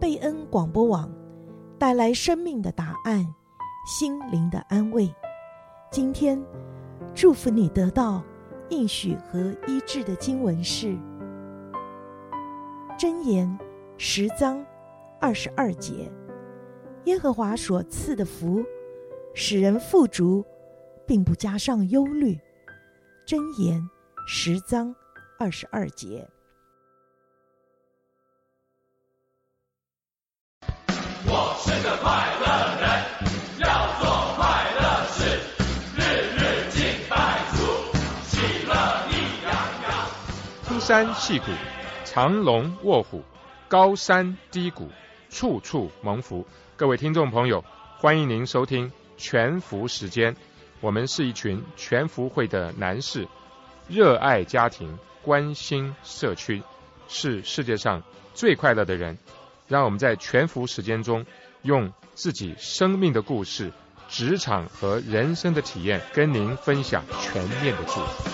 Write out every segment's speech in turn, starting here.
贝恩广播网带来生命的答案，心灵的安慰。今天祝福你得到应许和医治的经文是箴言十章二十二节：耶和华所赐的福，使人富足，并不加上忧虑。箴言十章二十二节。生个快乐人，要做快乐事山细谷，藏龙卧虎，高山低谷，处处蒙福。各位听众朋友，欢迎您收听全福时间。我们是一群全福会的男士，热爱家庭，关心社区，是世界上最快乐的人。让我们在全福时间中，用自己生命的故事、职场和人生的体验，跟您分享全面的祝福。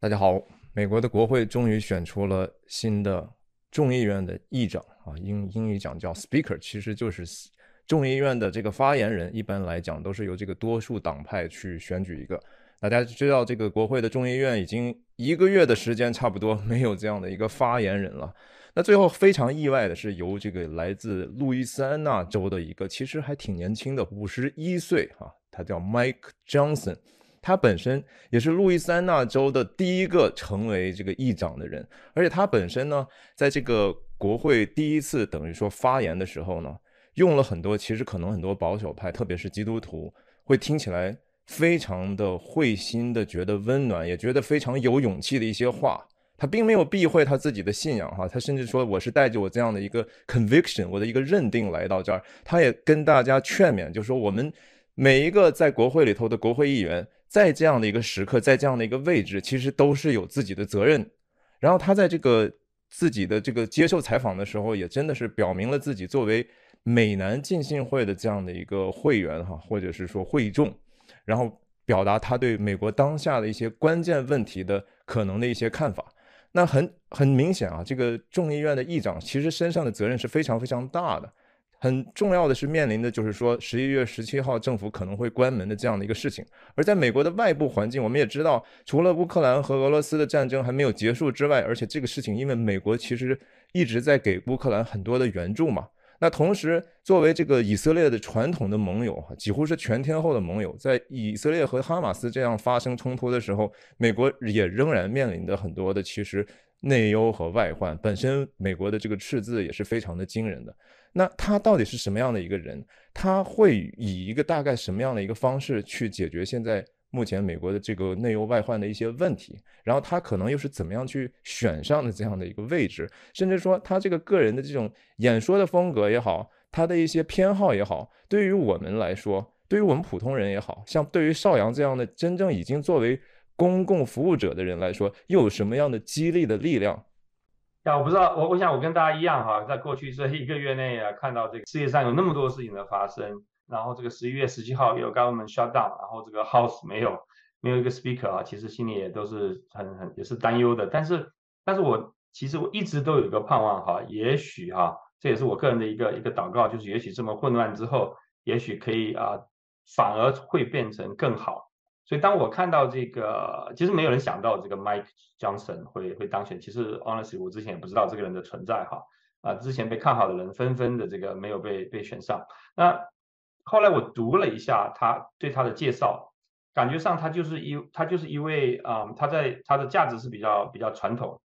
大家好，美国的国会终于选出了新的众议院的议长啊，英英语讲叫 Speaker，其实就是众议院的这个发言人。一般来讲都是由这个多数党派去选举一个。大家知道，这个国会的众议院已经一个月的时间差不多没有这样的一个发言人了。那最后非常意外的是，由这个来自路易斯安那州的一个其实还挺年轻的，五十一岁啊，他叫 Mike Johnson。他本身也是路易斯安那州的第一个成为这个议长的人，而且他本身呢，在这个国会第一次等于说发言的时候呢，用了很多其实可能很多保守派，特别是基督徒会听起来非常的会心的，觉得温暖，也觉得非常有勇气的一些话。他并没有避讳他自己的信仰哈，他甚至说我是带着我这样的一个 conviction，我的一个认定来到这儿。他也跟大家劝勉，就说我们每一个在国会里头的国会议员。在这样的一个时刻，在这样的一个位置，其实都是有自己的责任。然后他在这个自己的这个接受采访的时候，也真的是表明了自己作为美南浸信会的这样的一个会员哈，或者是说会众，然后表达他对美国当下的一些关键问题的可能的一些看法。那很很明显啊，这个众议院的议长其实身上的责任是非常非常大的。很重要的是面临的就是说十一月十七号政府可能会关门的这样的一个事情，而在美国的外部环境，我们也知道，除了乌克兰和俄罗斯的战争还没有结束之外，而且这个事情因为美国其实一直在给乌克兰很多的援助嘛，那同时作为这个以色列的传统的盟友，几乎是全天候的盟友，在以色列和哈马斯这样发生冲突的时候，美国也仍然面临的很多的其实内忧和外患，本身美国的这个赤字也是非常的惊人的。那他到底是什么样的一个人？他会以一个大概什么样的一个方式去解决现在目前美国的这个内忧外患的一些问题？然后他可能又是怎么样去选上的这样的一个位置？甚至说他这个个人的这种演说的风格也好，他的一些偏好也好，对于我们来说，对于我们普通人也好，像对于少阳这样的真正已经作为公共服务者的人来说，又有什么样的激励的力量？呀我不知道，我我想我跟大家一样哈，在过去这一个月内啊，看到这个世界上有那么多事情的发生，然后这个十一月十七号有 government shutdown，然后这个 house 没有没有一个 speaker 啊，其实心里也都是很很也是担忧的。但是但是我其实我一直都有一个盼望哈，也许哈，这也是我个人的一个一个祷告，就是也许这么混乱之后，也许可以啊，反而会变成更好。所以当我看到这个，其实没有人想到这个 Mike Johnson 会会当选。其实 honestly 我之前也不知道这个人的存在哈。啊，之前被看好的人纷纷的这个没有被被选上。那后来我读了一下他对他的介绍，感觉上他就是一他就是一位啊，他在他的价值是比较比较传统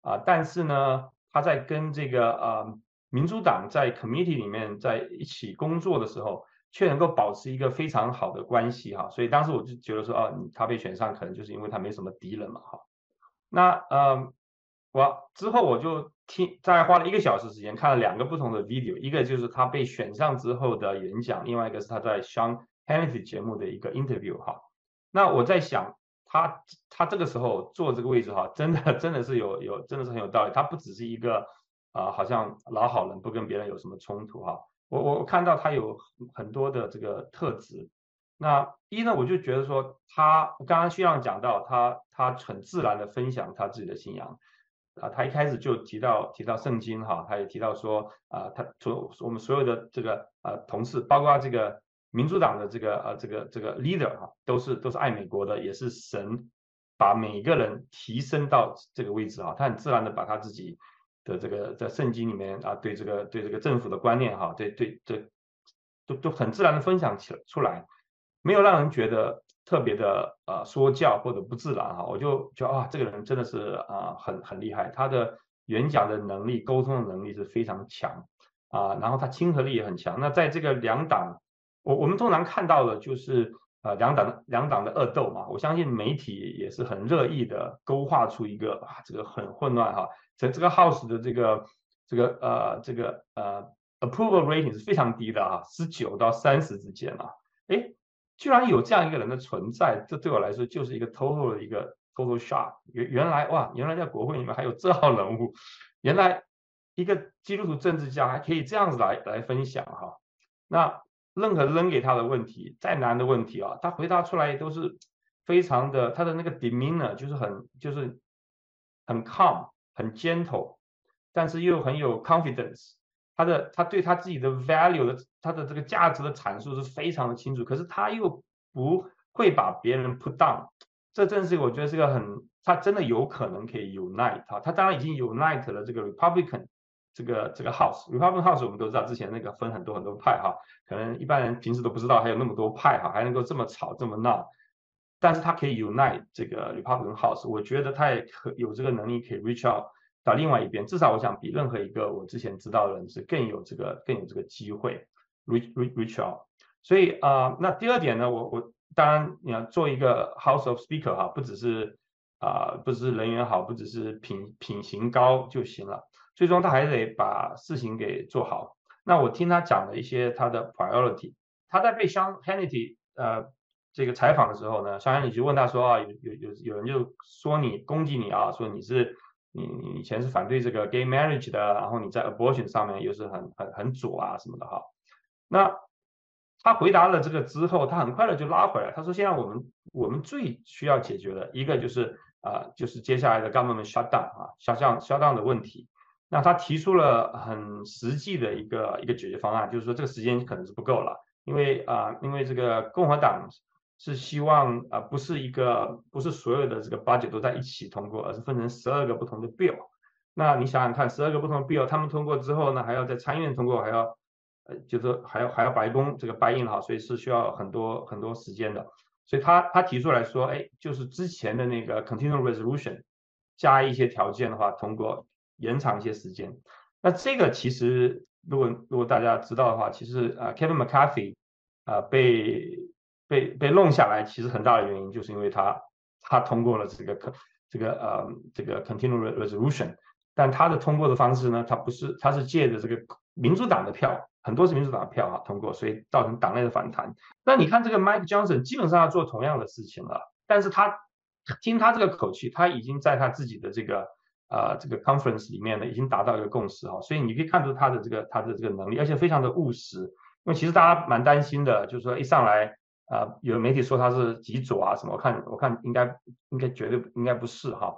啊，但是呢，他在跟这个啊民主党在 committee 里面在一起工作的时候。却能够保持一个非常好的关系哈，所以当时我就觉得说，哦，他被选上可能就是因为他没什么敌人嘛哈。那呃，我之后我就听，大概花了一个小时时间看了两个不同的 video，一个就是他被选上之后的演讲，另外一个是他在 Sean Hannity 节目的一个 interview 哈。那我在想，他他这个时候坐这个位置哈，真的真的是有有真的是很有道理，他不只是一个啊、好像老好人，不跟别人有什么冲突哈。我我看到他有很多的这个特质，那一呢，我就觉得说他刚刚徐亮讲到他他很自然的分享他自己的信仰啊，他一开始就提到提到圣经哈，他也提到说啊，他所我们所有的这个呃同事，包括这个民主党的这个呃这个这个 leader 哈，都是都是爱美国的，也是神把每个人提升到这个位置哈，他很自然的把他自己的这个在圣经里面啊，对这个对这个政府的观念哈，对对对，都都很自然的分享起出来。没有让人觉得特别的呃说教或者不自然哈，我就觉得啊，这个人真的是啊、很很厉害，他的演讲的能力、沟通的能力是非常强啊、然后他亲和力也很强。那在这个两党，我我们通常看到的就是呃两党两党的恶斗嘛，我相信媒体也是很乐意的勾画出一个啊这个很混乱哈，在这个 House 的这个这个呃这个呃 approval rating 是非常低的啊，十九到三十之间啊，哎。居然有这样一个人的存在，这对我来说就是一个 total 的一个 total shock。原原来哇，原来在国会里面还有这号人物，原来一个基督徒政治家还可以这样子来来分享哈。那任何扔给他的问题，再难的问题啊，他回答出来都是非常的，他的那个 demeanor 就是很就是很 calm 很 gentle，但是又很有 confidence。他的他对他自己的 value 的他的这个价值的阐述是非常的清楚，可是他又不会把别人 put down，这正是我觉得是个很他真的有可能可以 unite 他，他当然已经 unite 了这个 Republican 这个这个 House，Republican House 我们都知道之前那个分很多很多派哈，可能一般人平时都不知道还有那么多派哈，还能够这么吵这么闹，但是他可以 unite 这个 Republican House，我觉得他也可有这个能力可以 reach out。到另外一边，至少我想比任何一个我之前知道的人是更有这个更有这个机会 reach reach out。所以啊、那第二点呢，我我当然你要做一个 House of Speaker 哈，不只是啊、不只是人缘好，不只是品品行高就行了，最终他还得把事情给做好。那我听他讲了一些他的 priority，他在被 Sean Hannity 呃这个采访的时候呢，Sean Hannity 就问他说啊，有有有有人就说你攻击你啊，说你是。你你以前是反对这个 gay marriage 的，然后你在 abortion 上面又是很很很左啊什么的哈。那他回答了这个之后，他很快的就拉回来，他说现在我们我们最需要解决的一个就是啊、就是接下来的 government shutdown 啊，下降 shutdown 的问题。那他提出了很实际的一个一个解决方案，就是说这个时间可能是不够了，因为啊、因为这个共和党。是希望啊，不是一个，不是所有的这个 budget 都在一起通过，而是分成十二个不同的 bill。那你想想看，十二个不同的 bill，他们通过之后呢，还要在参议院通过，还要呃，就是还要还要白宫这个 buy in 哈，所以是需要很多很多时间的。所以他他提出来说，哎，就是之前的那个 continuing resolution 加一些条件的话，通过延长一些时间。那这个其实如果如果大家知道的话，其实啊，Kevin McCarthy 啊被。被被弄下来，其实很大的原因就是因为他他通过了这个这个呃这个 continuing resolution，但他的通过的方式呢，他不是他是借着这个民主党的票，很多是民主党的票啊通过，所以造成党内的反弹。那你看这个 Mike Johnson 基本上要做同样的事情了，但是他听他这个口气，他已经在他自己的这个呃这个 conference 里面呢，已经达到一个共识哈，所以你可以看出他的这个他的这个能力，而且非常的务实。因为其实大家蛮担心的，就是说一上来。啊、有媒体说他是极左啊什么？我看我看应该应该绝对应该不是哈。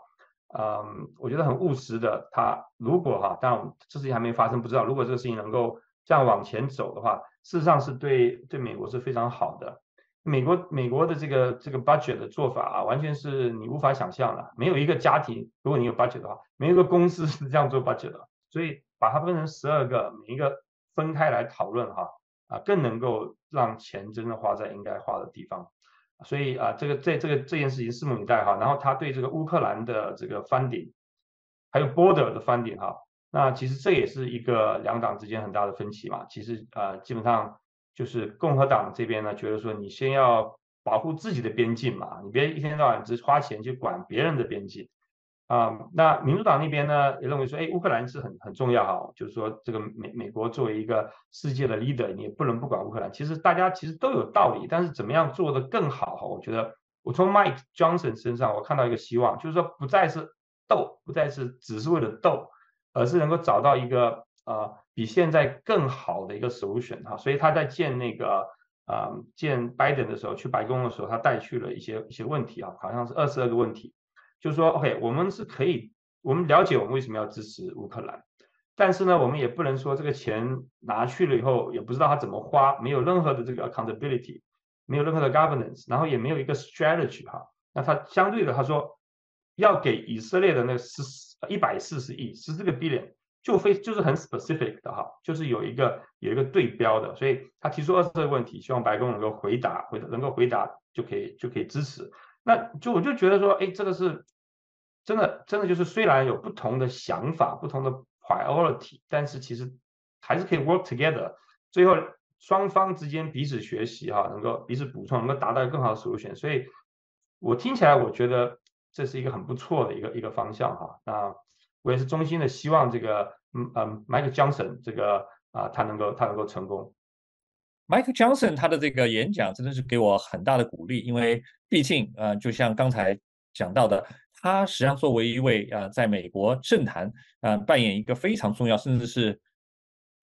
嗯，我觉得很务实的。他如果哈，当然这事情还没发生，不知道。如果这个事情能够这样往前走的话，事实上是对对美国是非常好的。美国美国的这个这个 budget 的做法啊，完全是你无法想象的。没有一个家庭，如果你有 budget 的话，没有一个公司是这样做 budget 的。所以把它分成十二个，每一个分开来讨论哈。啊，更能够让钱真的花在应该花的地方，所以啊，这个这这个这件事情拭目以待哈。然后他对这个乌克兰的这个 funding，还有 border 的 funding 哈，那其实这也是一个两党之间很大的分歧嘛。其实啊，基本上就是共和党这边呢，觉得说你先要保护自己的边境嘛，你别一天到晚只花钱去管别人的边境。啊、那民主党那边呢也认为说，哎，乌克兰是很很重要哈，就是说这个美美国作为一个世界的 leader，你也不能不管乌克兰。其实大家其实都有道理，但是怎么样做得更好哈？我觉得我从 Mike Johnson 身上我看到一个希望，就是说不再是斗，不再是只是为了斗，而是能够找到一个呃比现在更好的一个 solution 哈。所以他在见那个啊、呃、见拜登的时候，去白宫的时候，他带去了一些一些问题啊，好像是二十二个问题，就是说，OK，我们是可以，我们了解我们为什么要支持乌克兰，但是呢，我们也不能说这个钱拿去了以后也不知道他怎么花，没有任何的这个 accountability，没有任何的 governance，然后也没有一个 strategy 哈、那他相对的他说要给以色列的那十一百四十亿十四个 billion。就非就是很 specific 的哈，就是有一个有一个对标的，所以他提出二十个问题，希望白宫能够回答，回答能够回答就可以就可以支持。那就我就觉得说，哎，这个是真的真的就是虽然有不同的想法，不同的 priority，但是其实还是可以 work together，最后双方之间彼此学习哈，能够彼此补充，能够达到更好的 solution。所以我听起来我觉得这是一个很不错的一个一个方向哈。那我也是衷心的希望这个。嗯嗯，Michael Johnson 这个啊，他能够他能够成功。Michael Johnson 他的这个演讲真的是给我很大的鼓励，因为毕竟呃，就像刚才讲到的，他实际上作为一位啊、呃，在美国政坛啊、呃、扮演一个非常重要，甚至是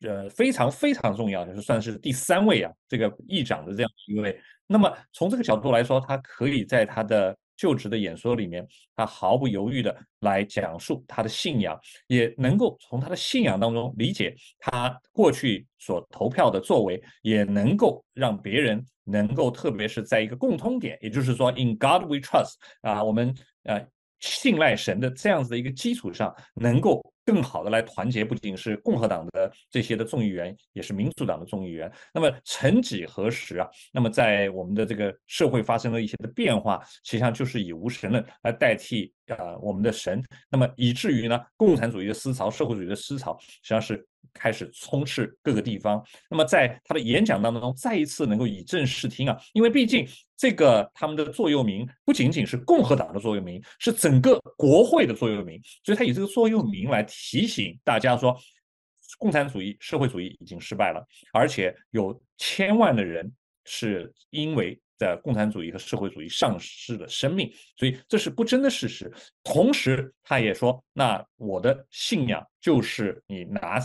呃非常非常重要，就是算是第三位啊这个议长的这样一位。那么从这个角度来说，他可以在他的就职的演说里面，他毫不犹豫的来讲述他的信仰，也能够从他的信仰当中理解他过去所投票的作为，也能够让别人能够，特别是在一个共通点，也就是说，In God we trust 啊，我们呃信赖神的这样子的一个基础上，能够。更好的来团结，不仅是共和党的这些的众议员，也是民主党的众议员。那么曾几何时啊，那么在我们的这个社会发生了一些的变化，实际上就是以无神论来代替啊、呃、我们的神。那么以至于呢，共产主义的思潮、社会主义的思潮，实际上是。开始充斥各个地方。那么在他的演讲当中，再一次能够以正视听啊，因为毕竟这个他们的座右铭不仅仅是共和党的座右铭，是整个国会的座右铭。所以他以这个座右铭来提醒大家说，共产主义、社会主义已经失败了，而且有千万的人是因为在共产主义和社会主义丧失了生命，所以这是不争的事实。同时，他也说，那我的信仰就是你拿。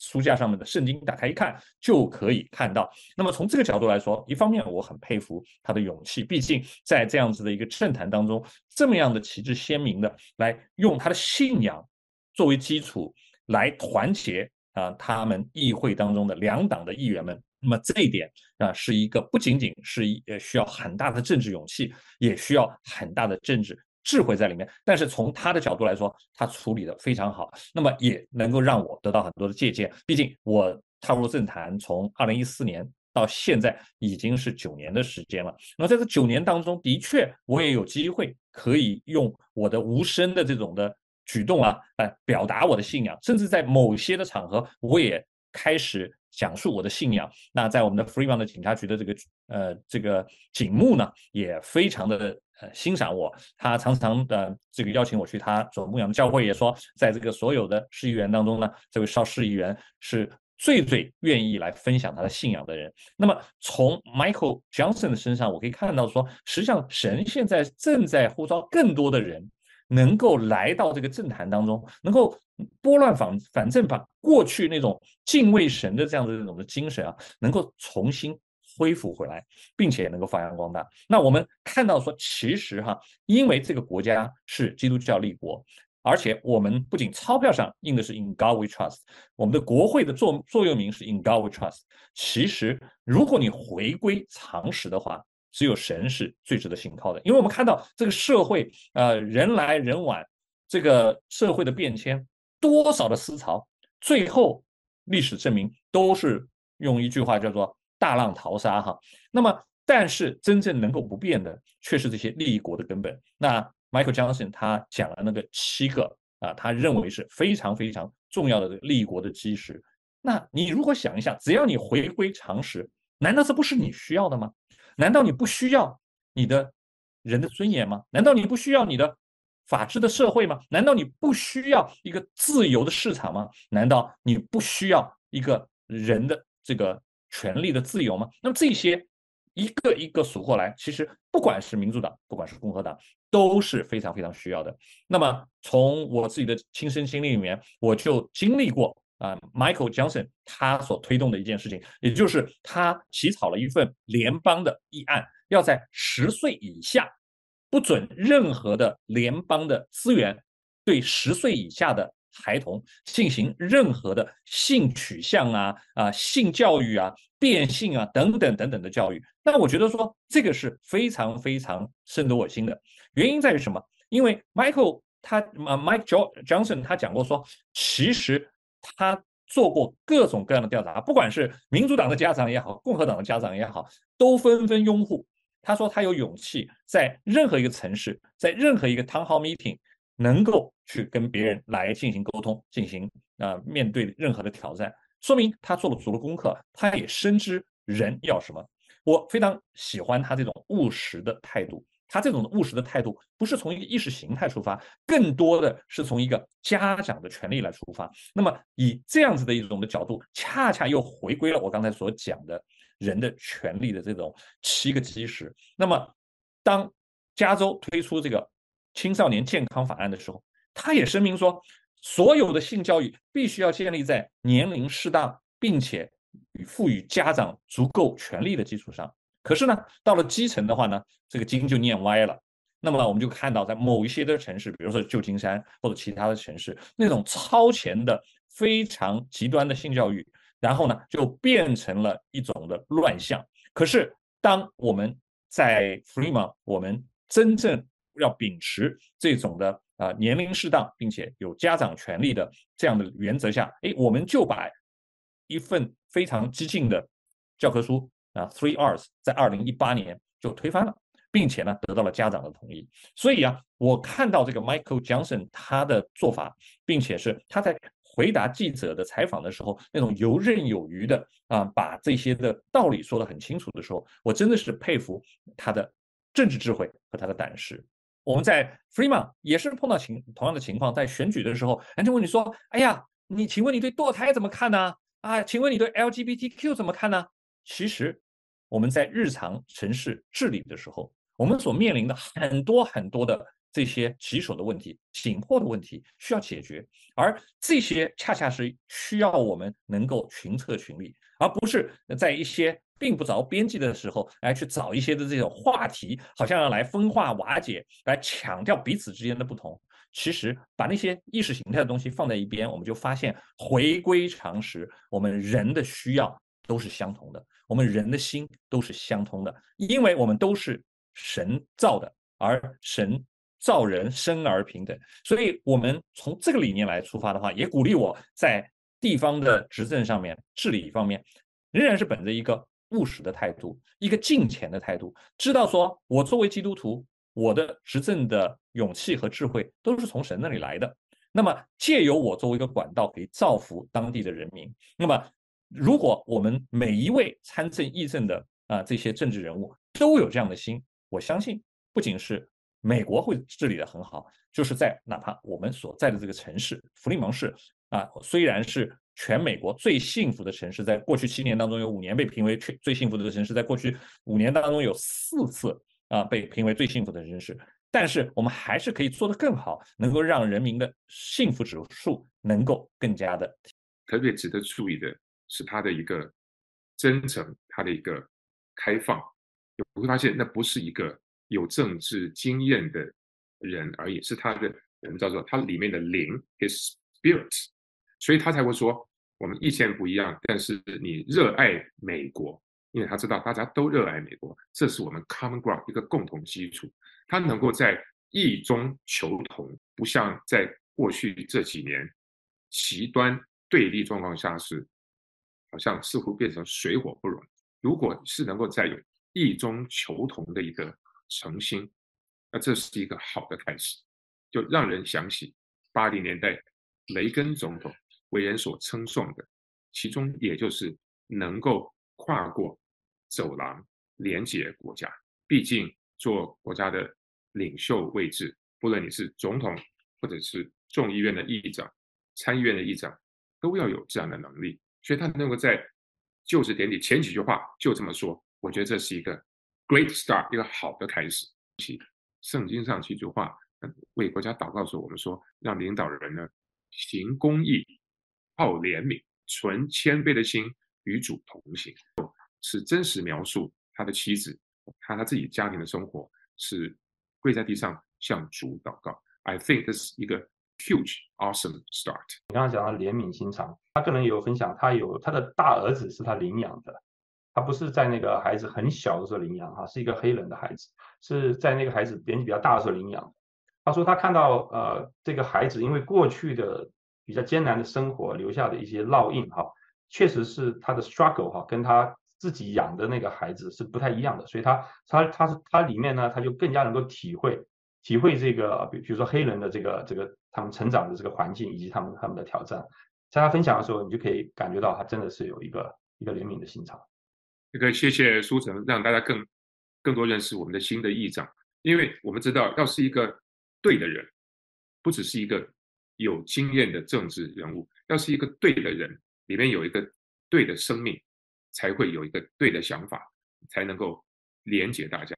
书架上面的圣经打开一看就可以看到。那么从这个角度来说，一方面我很佩服他的勇气，毕竟在这样子的一个政坛当中，这么样的旗帜鲜明的来用他的信仰作为基础来团结啊他们议会当中的两党的议员们。那么这一点啊是一个不仅仅是呃需要很大的政治勇气，也需要很大的政治。智慧在里面，但是从他的角度来说，他处理得非常好，那么也能够让我得到很多的借鉴。毕竟我踏入政坛从二零一四年到现在已经是九年的时间了。那么在这九年当中，的确我也有机会可以用我的无声的这种的举动啊，来表达我的信仰，甚至在某些的场合，我也开始讲述我的信仰。那在我们的 Freeman 的警察局的这个呃这个警务呢，也非常的。呃，欣赏我，他常常的这个邀请我去他所牧养的教会，也说，在这个所有的市议员当中呢，这位邵市议员是最最愿意来分享他的信仰的人。那么从 Michael Johnson 的身上，我可以看到说，实际上神现在正在呼召更多的人，能够来到这个政坛当中，能够拨乱反反正，把过去那种敬畏神的这样的那种的精神啊，能够重新。恢复回来，并且能够发扬光大。那我们看到说，其实哈，因为这个国家是基督教立国，而且我们不仅钞票上印的是 In God We Trust，我们的国会的座座右铭是 In God We Trust。其实，如果你回归常识的话，只有神是最值得信靠的。因为我们看到这个社会，呃，人来人往，这个社会的变迁，多少的思潮，最后历史证明都是用一句话叫做。大浪淘沙哈，那么但是真正能够不变的，却是这些立国的根本。那 Michael Johnson 他讲了那个七个啊，他认为是非常非常重要的这个立国的基石。那你如果想一下，只要你回归常识，难道这不是你需要的吗？难道你不需要你的人的尊严吗？难道你不需要你的法治的社会吗？难道你不需要一个自由的市场吗？难道你不需要一个人的这个？权利的自由吗？那么这些一个一个数过来，其实不管是民主党，不管是共和党，都是非常非常需要的。那么从我自己的亲身经历里面，我就经历过啊，Michael Johnson 他所推动的一件事情，也就是他起草了一份联邦的议案，要在十岁以下不准任何的联邦的资源对十岁以下的孩童进行任何的性取向啊啊性教育啊变性啊等等等等的教育。那我觉得说这个是非常非常深得我心的，原因在于什么？因为 Michael 他啊 Mike Johnson 他讲过说，其实。他做过各种各样的调查，不管是民主党的家长也好，共和党的家长也好，都纷纷拥护。他说他有勇气在任何一个城市，在任何一个 town hall meeting，能够去跟别人来进行沟通，进行啊、呃、面对任何的挑战，说明他做了足了功课，他也深知人要什么。我非常喜欢他这种务实的态度。他这种务实的态度，不是从一个意识形态出发，更多的是从一个家长的权利来出发。那么以这样子的一种的角度，恰恰又回归了我刚才所讲的人的权利的这种七个基石。那么当加州推出这个青少年健康法案的时候，他也声明说，所有的性教育必须要建立在年龄适当，并且与赋予家长足够权利的基础上。可是呢，到了基层的话呢，这个经就念歪了。那么我们就看到，在某一些的城市，比如说旧金山或者其他的城市，那种超前的、非常极端的性教育，然后呢，就变成了一种的乱象。可是，当我们在 Fremont，我们真正要秉持这种的啊、年龄适当，并且有家长权利的这样的原则下，哎，我们就把一份非常激进的教科书。啊，Three R's 在二零一八年就推翻了，并且呢得到了家长的同意。所以啊，我看到这个 Michael Johnson 他的做法，并且是他在回答记者的采访的时候那种游刃有余的啊，把这些的道理说得很清楚的时候，我真的是佩服他的政治智慧和他的胆识。我们在 Fremont 也是碰到情同样的情况，在选举的时候，人家问你说：“哎呀，你请问你对堕胎怎么看呢？啊，请问你对 LGBTQ 怎么看呢？”其实我们在日常城市治理的时候，我们所面临的很多很多的这些棘手的问题、紧迫的问题需要解决，而这些恰恰是需要我们能够群策群力，而不是在一些并不着边际的时候来去找一些的这种话题，好像要来分化瓦解，来强调彼此之间的不同。其实把那些意识形态的东西放在一边，我们就发现回归常识，我们人的需要都是相同的。我们人的心都是相通的，因为我们都是神造的，而神造人生而平等，所以我们从这个理念来出发的话，也鼓励我在地方的执政上面、治理方面，仍然是本着一个务实的态度，一个敬虔的态度，知道说我作为基督徒，我的执政的勇气和智慧都是从神那里来的，那么借由我作为一个管道，可以造福当地的人民，那么。如果我们每一位参政议政的啊这些政治人物都有这样的心，我相信不仅是美国会治理得很好，就是在哪怕我们所在的这个城市弗利蒙市啊，虽然是全美国最幸福的城市，在过去七年当中有五年被评为最最幸福的城市，在过去五年当中有四次啊被评为最幸福的城市，但是我们还是可以做得更好，能够让人民的幸福指数能够更加的特别值得注意的。是他的一个真诚，他的一个开放，你会发现那不是一个有政治经验的人而已，是他的我们叫做他里面的灵，his spirit，所以他才会说我们意见不一样，但是你热爱美国，因为他知道大家都热爱美国，这是我们 common ground 一个共同基础，他能够在异中求同，不像在过去这几年极端对立状况下是。好像似乎变成水火不容。如果是能够再有异中求同的一个诚心，那这是一个好的开始，就让人想起八零年代雷根总统为人所称颂的，其中也就是能够跨过走廊连接国家。毕竟做国家的领袖位置，不论你是总统或者是众议院的议长、参议院的议长，都要有这样的能力。所以他能够在就职典礼前几句话就这么说，我觉得这是一个 great start，一个好的开始。圣经上几句话，为国家祷告的时，我们说让领导人呢行公义，好怜悯、存谦卑的心，与主同行，是真实描述他的妻子，他他自己家庭的生活是跪在地上向主祷告。I think this 是一个 huge awesome start。你刚刚讲到怜悯心肠，他个人有分享，他有他的大儿子是他领养的，他不是在那个孩子很小的时候领养哈，是一个黑人的孩子，是在那个孩子年纪比较大的时候领养。他说他看到呃这个孩子因为过去的比较艰难的生活留下的一些烙印哈，确实是他的 struggle 哈，跟他自己养的那个孩子是不太一样的，所以他他他他里面呢，他就更加能够体会体会这个比比如说黑人的这个这个他们成长的这个环境以及他们他们的挑战，在他分享的时候，你就可以感觉到他真的是有一个一个怜悯的心肠。这个谢谢书成，让大家更更多认识我们的新的议长，因为我们知道要是一个。对的人，不只是一个有经验的政治人物，要是一个对的人，里面有一个对的生命，才会有一个对的想法，才能够连接大家。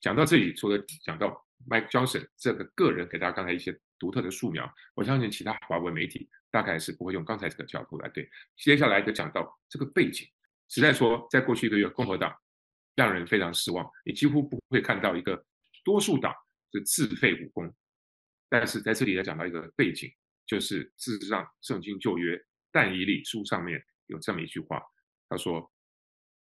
讲到这里，除了讲到 Mike Johnson 这个个人给大家刚才一些独特的素描，我相信其他华文媒体大概是不会用刚才这个角度来对。接下来就讲到这个背景，实在说，在过去一个月，共和党让人非常失望，你几乎不会看到一个多数党。是自废武功，但是在这里要讲到一个背景，就是事实上圣经旧约但以理书上面有这么一句话，他说：“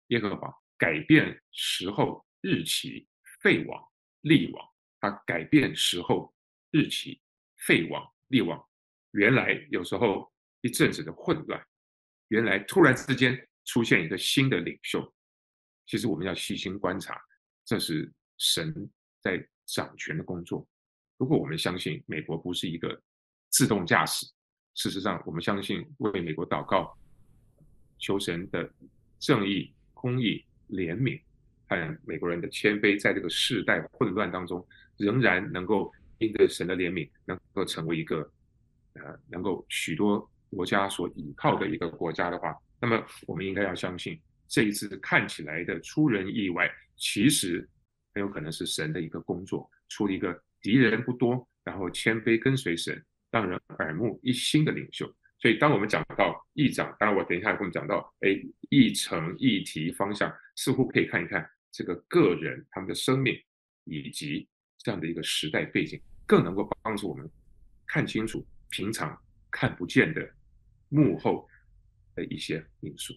耶和华改变时候日期，废王立王。他改变时候日期，废王立王。原来有时候一阵子的混乱，原来突然之间出现一个新的领袖。其实我们要细心观察，这是神在。”掌权的工作。如果我们相信美国不是一个自动驾驶，事实上，我们相信为美国祷告，求神的正义、公义、怜悯，和美国人的谦卑，在这个世代混乱当中，仍然能够因着神的怜悯，能够成为一个呃，能够许多国家所依靠的一个国家的话，那么我们应该要相信，这一次看起来的出人意外，其实。很有可能是神的一个工作，出了一个敌人不多，然后谦卑跟随神，让人耳目一新的领袖。所以，当我们讲到议长，当然我等一下会讲到，哎，议程、议题方向，似乎可以看一看这个个人他们的生命，以及这样的一个时代背景，更能够帮助我们看清楚平常看不见的幕后的一些因素。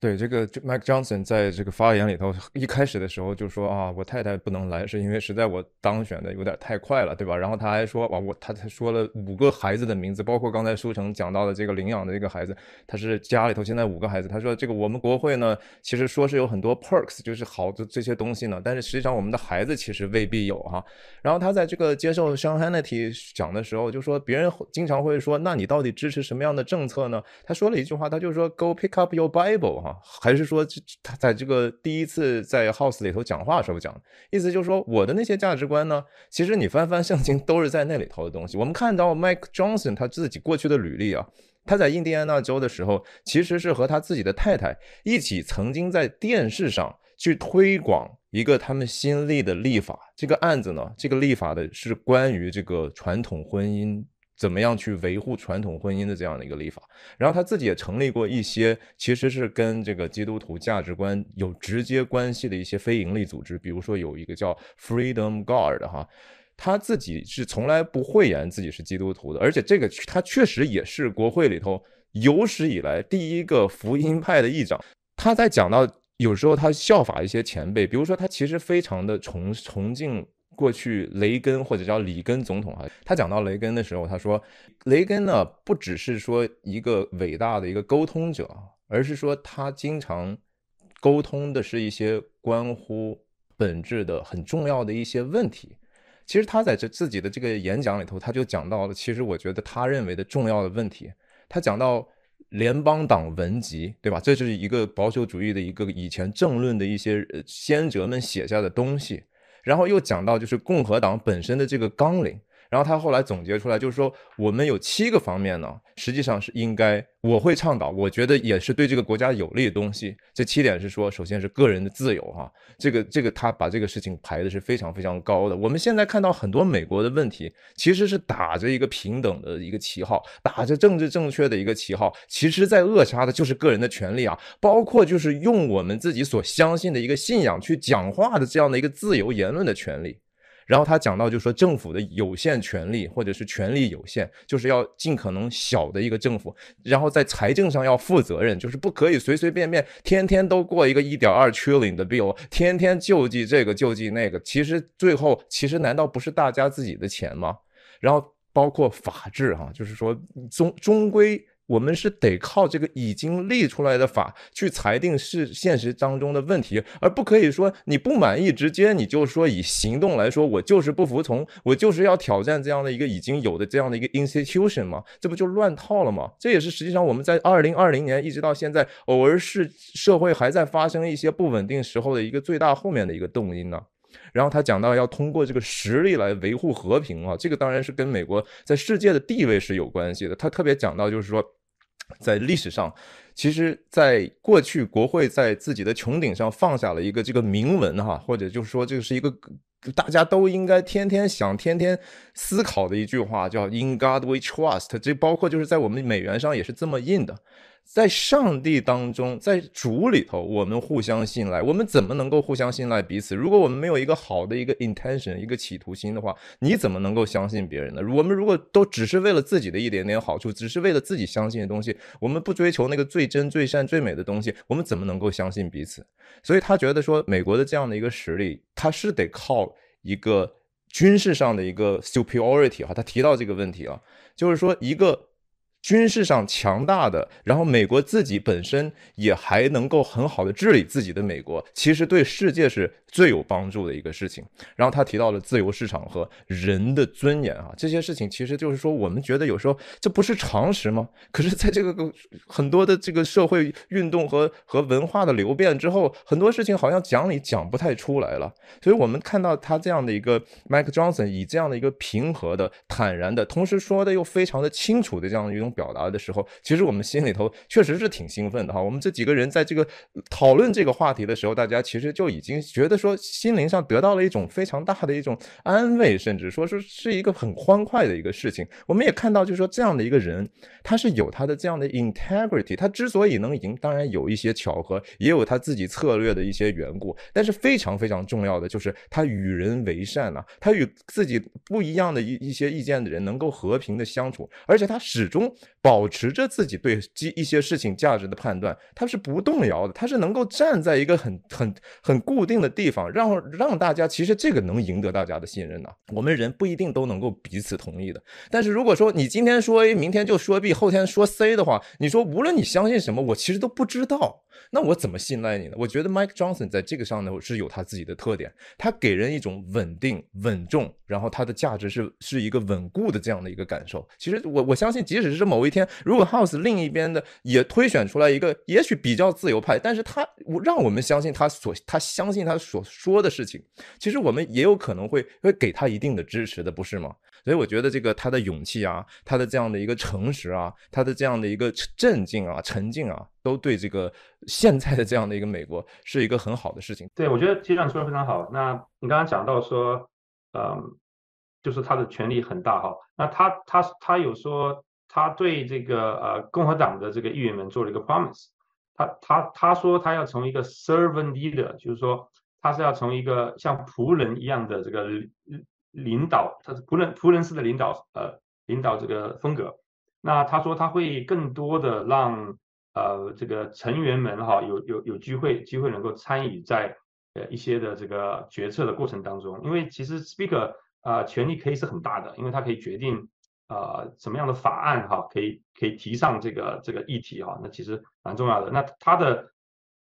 对这个 Mike Johnson 在这个发言里头一开始的时候就说啊，我太太不能来，是因为实在我当选的有点太快了，对吧？然后他还说哇，我他他说了五个孩子的名字，包括刚才书成讲到的这个领养的这个孩子，他是家里头现在五个孩子。他说这个我们国会呢，其实说是有很多 perks，就是好的这些东西呢，但是实际上我们的孩子其实未必有哈。然后他在这个接受 Sean Hannity 讲的时候就说，别人经常会说，那你到底支持什么样的政策呢？他说了一句话，他就说 Go pick up your Bible 哈。还是说，他在这个第一次在 House 里头讲话的时候讲的，意思就是说，我的那些价值观呢，其实你翻翻圣经都是在那里头的东西。我们看到 Mike Johnson 他自己过去的履历啊，他在印第安纳州的时候，其实是和他自己的太太一起曾经在电视上去推广一个他们新立的立法。这个案子呢，这个立法的是关于这个传统婚姻。怎么样去维护传统婚姻的这样的一个立法？然后他自己也成立过一些，其实是跟这个基督徒价值观有直接关系的一些非营利组织，比如说有一个叫 Freedom Guard 哈，他自己是从来不讳言自己是基督徒的，而且这个他确实也是国会里头有史以来第一个福音派的议长。他在讲到有时候他效法一些前辈，比如说他其实非常的崇崇敬。过去雷根或者叫里根总统哈，他讲到雷根的时候，他说雷根呢不只是说一个伟大的一个沟通者，而是说他经常沟通的是一些关乎本质的很重要的一些问题。其实他在这自己的这个演讲里头，他就讲到了，其实我觉得他认为的重要的问题，他讲到联邦党文集，对吧？这是一个保守主义的一个以前政论的一些先哲们写下的东西。然后又讲到就是共和党本身的这个纲领，然后他后来总结出来，就是说我们有七个方面呢，实际上是应该我会倡导，我觉得也是对这个国家有利的东西。这七点是说，首先是个人的自由哈，这个这个他把这个事情排的是非常非常高的。我们现在看到很多美国的问题，其实是打着一个平等的一个旗号，打着政治正确的一个旗号，其实在扼杀的就是个人的权利啊，包括就是用我们自己所相信的一个信仰去讲话的这样的一个自由言论的权利。然后他讲到，就是说政府的有限权力或者是权力有限，就是要尽可能小的一个政府，然后在财政上要负责任，就是不可以随随便便天天都过一个一点二 trillion 的 bill，天天救济这个救济那个，其实最后其实难道不是大家自己的钱吗？然后包括法治哈，就是说终终归。我们是得靠这个已经立出来的法去裁定是现实当中的问题，而不可以说你不满意直接你就说以行动来说，我就是不服从，我就是要挑战这样的一个已经有的这样的一个 institution 嘛，这不就乱套了吗？这也是实际上我们在二零二零年一直到现在，偶尔是社会还在发生一些不稳定时候的一个最大后面的一个动因呢。然后他讲到要通过这个实力来维护和平啊，这个当然是跟美国在世界的地位是有关系的。他特别讲到就是说。在历史上，其实，在过去，国会在自己的穹顶上放下了一个这个铭文，哈，或者就是说，这是一个大家都应该天天想、天天思考的一句话，叫 “In God We Trust”。这包括就是在我们美元上也是这么印的。在上帝当中，在主里头，我们互相信赖。我们怎么能够互相信赖彼此？如果我们没有一个好的一个 intention，一个企图心的话，你怎么能够相信别人呢？我们如果都只是为了自己的一点点好处，只是为了自己相信的东西，我们不追求那个最真、最善、最美的东西，我们怎么能够相信彼此？所以他觉得说，美国的这样的一个实力，他是得靠一个军事上的一个 superiority 哈。他提到这个问题啊，就是说一个。军事上强大的，然后美国自己本身也还能够很好的治理自己的美国，其实对世界是最有帮助的一个事情。然后他提到了自由市场和人的尊严啊，这些事情其实就是说，我们觉得有时候这不是常识吗？可是在这个很多的这个社会运动和和文化的流变之后，很多事情好像讲理讲不太出来了。所以我们看到他这样的一个 Mike Johnson 以这样的一个平和的、坦然的，同时说的又非常的清楚的这样一种。表达的时候，其实我们心里头确实是挺兴奋的哈。我们这几个人在这个讨论这个话题的时候，大家其实就已经觉得说心灵上得到了一种非常大的一种安慰，甚至说是是一个很欢快的一个事情。我们也看到，就是说这样的一个人，他是有他的这样的 integrity。他之所以能赢，当然有一些巧合，也有他自己策略的一些缘故。但是非常非常重要的就是他与人为善呐，他与自己不一样的一一些意见的人能够和平的相处，而且他始终。保持着自己对一些事情价值的判断，他是不动摇的，他是能够站在一个很很很固定的地方，让让大家其实这个能赢得大家的信任呢。我们人不一定都能够彼此同意的，但是如果说你今天说 A，明天就说 B，后天说 C 的话，你说无论你相信什么，我其实都不知道。那我怎么信赖你呢？我觉得 Mike Johnson 在这个上呢是有他自己的特点，他给人一种稳定、稳重，然后他的价值是是一个稳固的这样的一个感受。其实我我相信，即使是某一天，如果 House 另一边的也推选出来一个也许比较自由派，但是他我让我们相信他所他相信他所说的事情，其实我们也有可能会会给他一定的支持的，不是吗？所以我觉得这个他的勇气啊，他的这样的一个诚实啊，他的这样的一个镇静啊、沉静啊，都对这个现在的这样的一个美国是一个很好的事情。对，我觉得其实你说的非常好。那你刚刚讲到说，嗯，就是他的权力很大哈。那他他他有说他对这个呃共和党的这个议员们做了一个 promise，他他他说他要成为一个 servant leader，就是说他是要从一个像仆人一样的这个。领导，他是仆人仆人式的领导，呃，领导这个风格。那他说他会更多的让呃这个成员们哈有有有机会机会能够参与在呃一些的这个决策的过程当中，因为其实 Speaker 啊、呃、权力可以是很大的，因为他可以决定啊、呃、什么样的法案哈可以可以提上这个这个议题哈，那其实蛮重要的。那他的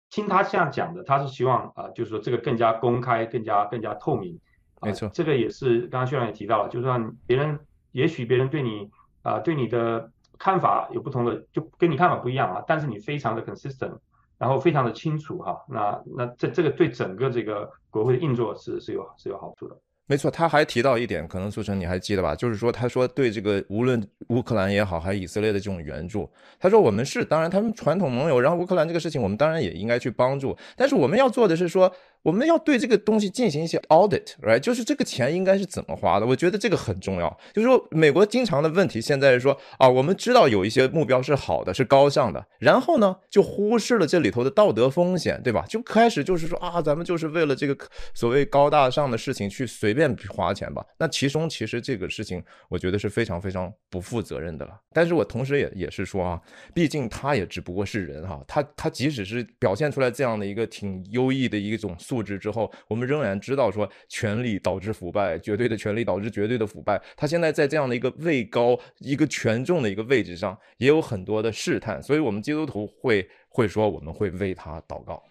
听他这样讲的，他是希望啊、呃、就是说这个更加公开，更加更加透明。没错，这个也是刚刚薛长也提到了，就是说别人也许别人对你啊、呃、对你的看法有不同的，就跟你看法不一样啊，但是你非常的 consistent，然后非常的清楚哈，那那这这个对整个这个国会的运作是是有是有好处的。没错，他还提到一点，可能苏成你还记得吧？就是说，他说对这个无论乌克兰也好，还是以色列的这种援助，他说我们是当然他们传统盟友，然后乌克兰这个事情，我们当然也应该去帮助，但是我们要做的是说。我们要对这个东西进行一些 audit，right？就是这个钱应该是怎么花的？我觉得这个很重要。就是说，美国经常的问题现在是说啊，我们知道有一些目标是好的，是高尚的，然后呢，就忽视了这里头的道德风险，对吧？就开始就是说啊，咱们就是为了这个所谓高大上的事情去随便花钱吧。那其中其实这个事情，我觉得是非常非常不负责任的了。但是我同时也也是说啊，毕竟他也只不过是人哈，他他即使是表现出来这样的一个挺优异的一种素。物质之后，我们仍然知道说，权力导致腐败，绝对的权力导致绝对的腐败。他现在在这样的一个位高、一个权重的一个位置上，也有很多的试探。所以，我们基督徒会会说，我们会为他祷告。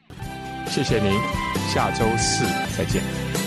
谢谢您，下周四再见。